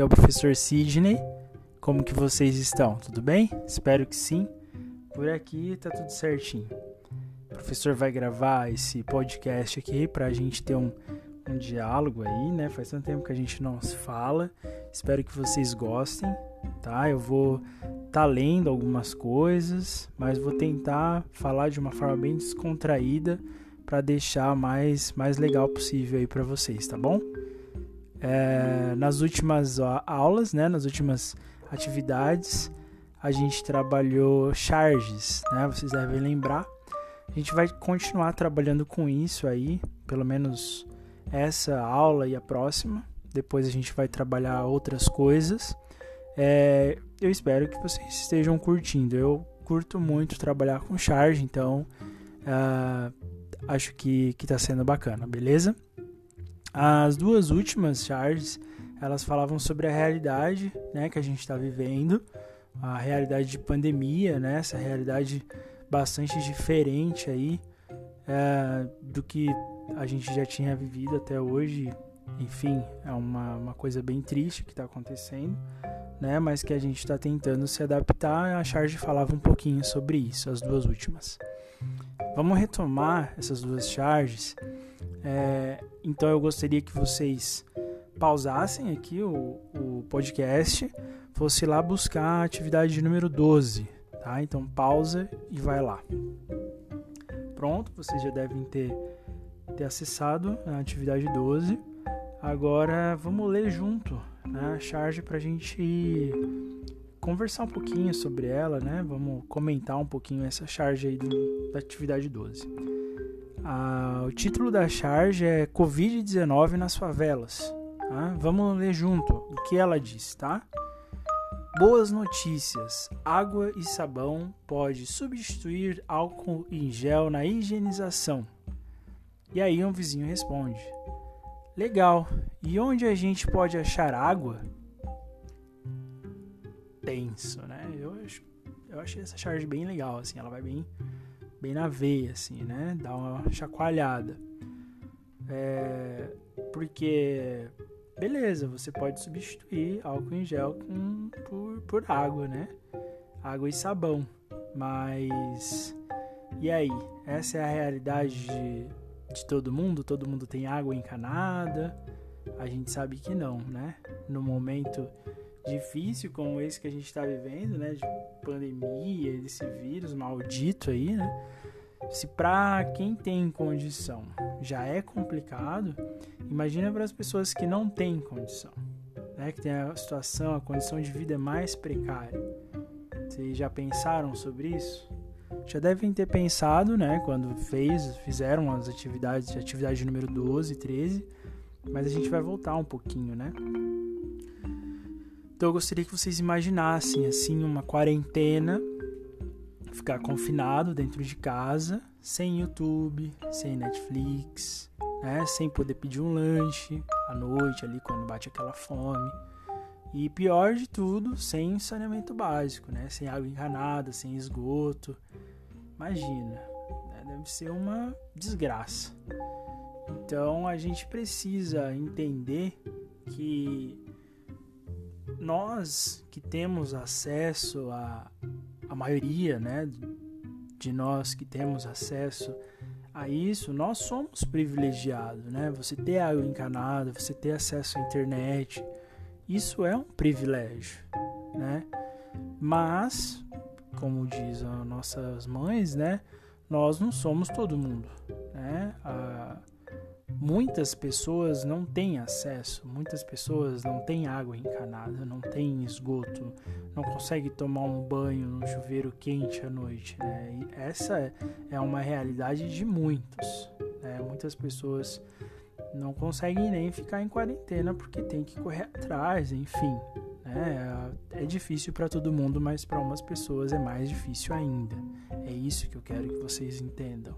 Aqui é o professor Sidney. Como que vocês estão? Tudo bem? Espero que sim. Por aqui tá tudo certinho. O professor vai gravar esse podcast aqui para a gente ter um, um diálogo aí, né? Faz tanto tempo que a gente não se fala. Espero que vocês gostem, tá? Eu vou tá lendo algumas coisas, mas vou tentar falar de uma forma bem descontraída para deixar mais mais legal possível aí para vocês, tá bom? É, nas últimas aulas, né, nas últimas atividades, a gente trabalhou charges, né? Vocês devem lembrar. A gente vai continuar trabalhando com isso aí, pelo menos essa aula e a próxima. Depois a gente vai trabalhar outras coisas. É, eu espero que vocês estejam curtindo. Eu curto muito trabalhar com charge, então uh, acho que está sendo bacana, beleza? As duas últimas charges elas falavam sobre a realidade né, que a gente está vivendo, a realidade de pandemia, né, essa realidade bastante diferente aí é, do que a gente já tinha vivido até hoje. Enfim, é uma, uma coisa bem triste que está acontecendo né? Mas que a gente está tentando se adaptar. A Charge falava um pouquinho sobre isso, as duas últimas. Vamos retomar essas duas charges. É, então eu gostaria que vocês pausassem aqui o, o podcast, fosse lá buscar a atividade número 12, tá? Então pausa e vai lá. Pronto, vocês já devem ter, ter acessado a atividade 12. Agora vamos ler junto né, a charge para a gente conversar um pouquinho sobre ela, né? Vamos comentar um pouquinho essa charge aí do, da atividade 12. Ah, o título da charge é Covid-19 nas favelas. Tá? Vamos ler junto o que ela diz, tá? Boas notícias: água e sabão pode substituir álcool em gel na higienização. E aí um vizinho responde: Legal. E onde a gente pode achar água? Tenso, né? Eu, eu achei essa charge bem legal, assim, ela vai bem, bem na veia, assim, né? Dá uma chacoalhada. É, porque, beleza, você pode substituir álcool em gel com, por, por água, né? Água e sabão. Mas, e aí? Essa é a realidade de de todo mundo, todo mundo tem água encanada. A gente sabe que não, né? No momento difícil como esse que a gente está vivendo, né, de pandemia, desse vírus maldito aí, né? Se para quem tem condição já é complicado, imagina para as pessoas que não têm condição, né? Que tem a situação, a condição de vida mais precária. Vocês já pensaram sobre isso? já devem ter pensado, né, quando fez, fizeram as atividades, atividade número 12, 13, mas a gente vai voltar um pouquinho, né? Então eu gostaria que vocês imaginassem assim uma quarentena, ficar confinado dentro de casa, sem YouTube, sem Netflix, né, sem poder pedir um lanche à noite ali quando bate aquela fome. E pior de tudo, sem saneamento básico, né? Sem água encanada, sem esgoto, Imagina, né? deve ser uma desgraça. Então a gente precisa entender que nós que temos acesso a a maioria, né, de nós que temos acesso a isso, nós somos privilegiados, né? Você ter água encanada, você ter acesso à internet, isso é um privilégio, né? Mas como diz as nossas mães, né? Nós não somos todo mundo, né? Muitas pessoas não têm acesso, muitas pessoas não têm água encanada, não têm esgoto, não conseguem tomar um banho no chuveiro quente à noite, né? E essa é uma realidade de muitos, né? Muitas pessoas não conseguem nem ficar em quarentena porque tem que correr atrás, enfim, é, é difícil para todo mundo, mas para umas pessoas é mais difícil ainda. É isso que eu quero que vocês entendam.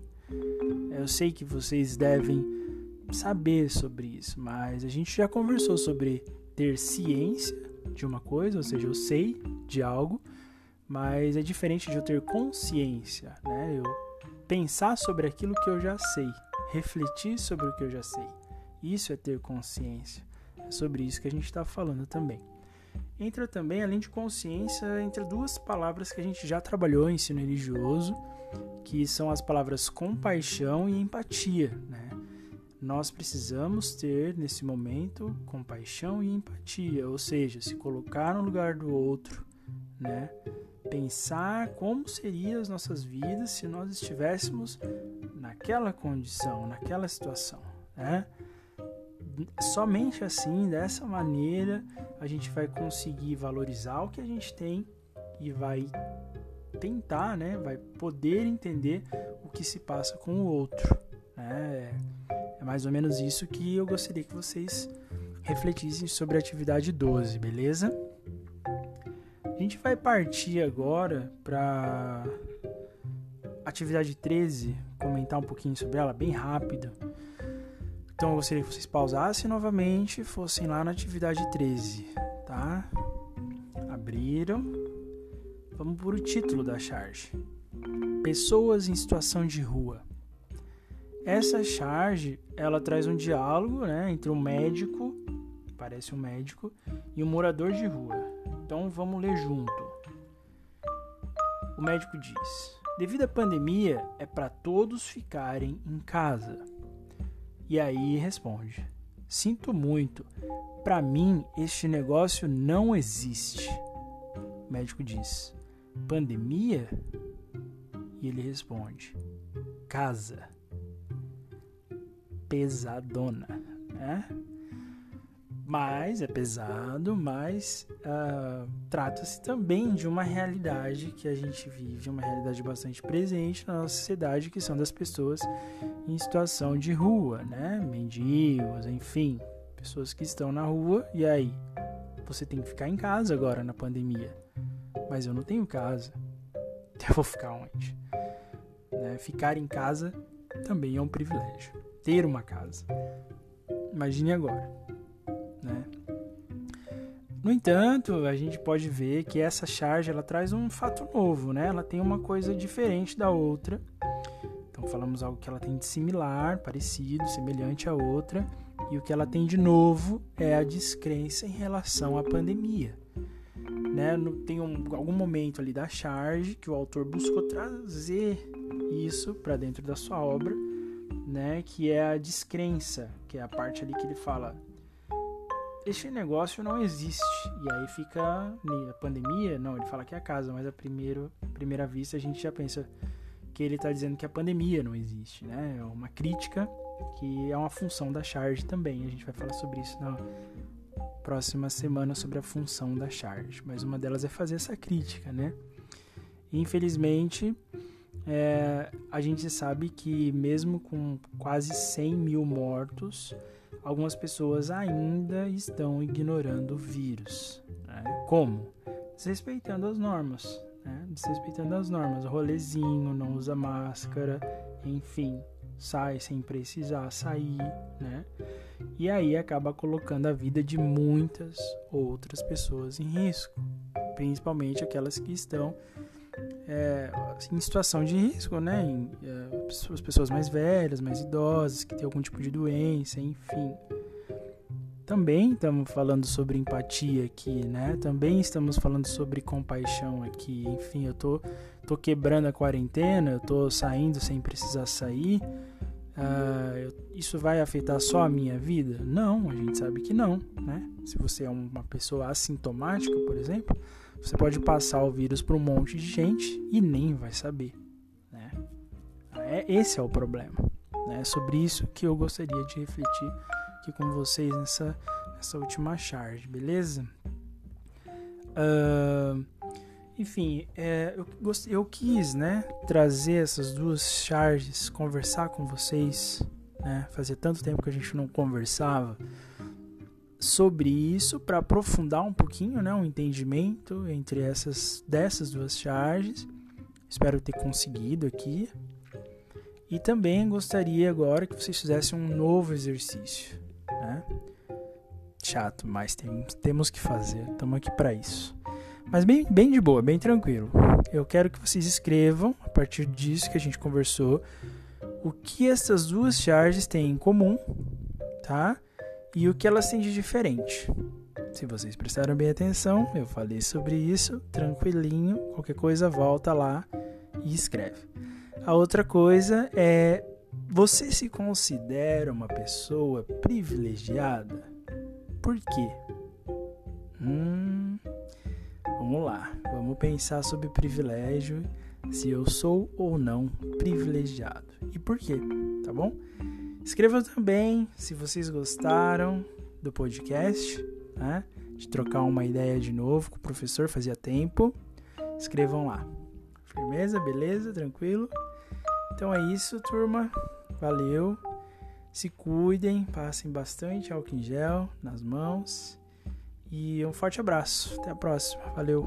Eu sei que vocês devem saber sobre isso, mas a gente já conversou sobre ter ciência de uma coisa, ou seja, eu sei de algo, mas é diferente de eu ter consciência, né? Eu pensar sobre aquilo que eu já sei, refletir sobre o que eu já sei. Isso é ter consciência. É sobre isso que a gente está falando também. Entra também, além de consciência, entre duas palavras que a gente já trabalhou em ensino religioso, que são as palavras compaixão e empatia. Né? Nós precisamos ter, nesse momento, compaixão e empatia, ou seja, se colocar no lugar do outro, né? pensar como seriam as nossas vidas se nós estivéssemos naquela condição, naquela situação. Né? Somente assim, dessa maneira, a gente vai conseguir valorizar o que a gente tem e vai tentar, né, vai poder entender o que se passa com o outro. Né? É mais ou menos isso que eu gostaria que vocês refletissem sobre a atividade 12, beleza? A gente vai partir agora para atividade 13, comentar um pouquinho sobre ela bem rápido. Então eu gostaria que vocês pausassem novamente fossem lá na atividade 13, tá? Abriram. Vamos por o título da charge. Pessoas em situação de rua. Essa charge, ela traz um diálogo, né, entre um médico, parece um médico, e um morador de rua. Então vamos ler junto. O médico diz: "Devido à pandemia, é para todos ficarem em casa." E aí responde: Sinto muito, para mim este negócio não existe. O médico diz: Pandemia? E ele responde: Casa. Pesadona, né? mas é pesado, mas uh, trata-se também de uma realidade que a gente vive, uma realidade bastante presente na nossa sociedade, que são das pessoas em situação de rua, né? Mendigos, enfim, pessoas que estão na rua e aí você tem que ficar em casa agora na pandemia, mas eu não tenho casa, eu vou ficar onde? Né? Ficar em casa também é um privilégio. Ter uma casa. Imagine agora né? No entanto, a gente pode ver que essa charge ela traz um fato novo, né? Ela tem uma coisa diferente da outra. Então falamos algo que ela tem de similar, parecido, semelhante à outra, e o que ela tem de novo é a descrença em relação à pandemia. Né? Tem um, algum momento ali da charge que o autor buscou trazer isso para dentro da sua obra, né? Que é a descrença, que é a parte ali que ele fala este negócio não existe. E aí fica a pandemia, não, ele fala que é a casa, mas a primeiro, primeira vista a gente já pensa que ele está dizendo que a pandemia não existe, né? É uma crítica que é uma função da charge também. A gente vai falar sobre isso na próxima semana sobre a função da charge, mas uma delas é fazer essa crítica, né? Infelizmente, é, a gente sabe que mesmo com quase 100 mil mortos, algumas pessoas ainda estão ignorando o vírus. Né? Como? Desrespeitando as normas. Né? Desrespeitando as normas. Rolezinho, não usa máscara, enfim, sai sem precisar sair, né? E aí acaba colocando a vida de muitas outras pessoas em risco, principalmente aquelas que estão é, em situação de risco, né? Em, é, as pessoas mais velhas, mais idosas, que têm algum tipo de doença, enfim. Também estamos falando sobre empatia aqui, né? Também estamos falando sobre compaixão aqui. Enfim, eu tô, tô quebrando a quarentena, eu tô saindo sem precisar sair. Uh, isso vai afetar só a minha vida? Não, a gente sabe que não, né? Se você é uma pessoa assintomática, por exemplo, você pode passar o vírus para um monte de gente e nem vai saber. Né? É, esse é o problema. Né? É sobre isso que eu gostaria de refletir aqui com vocês nessa, nessa última charge, beleza? Uh, enfim, é, eu, eu quis né, trazer essas duas charges, conversar com vocês. Né? Fazia tanto tempo que a gente não conversava sobre isso para aprofundar um pouquinho, né, um entendimento entre essas dessas duas charges. Espero ter conseguido aqui. E também gostaria agora que vocês fizessem um novo exercício, né? Chato, mas tem, temos que fazer. Estamos aqui para isso. Mas bem, bem de boa, bem tranquilo. Eu quero que vocês escrevam, a partir disso que a gente conversou, o que essas duas charges têm em comum, tá? E o que elas têm de diferente. Se vocês prestaram bem atenção, eu falei sobre isso, tranquilinho, qualquer coisa volta lá e escreve. A outra coisa é você se considera uma pessoa privilegiada? Por quê? Hum, vamos lá, vamos pensar sobre privilégio, se eu sou ou não privilegiado e por quê, tá bom? Escrevam também se vocês gostaram do podcast, né? De trocar uma ideia de novo com o professor, fazia tempo. Escrevam lá. Firmeza, beleza, tranquilo? Então é isso, turma. Valeu. Se cuidem, passem bastante álcool em gel nas mãos. E um forte abraço. Até a próxima. Valeu.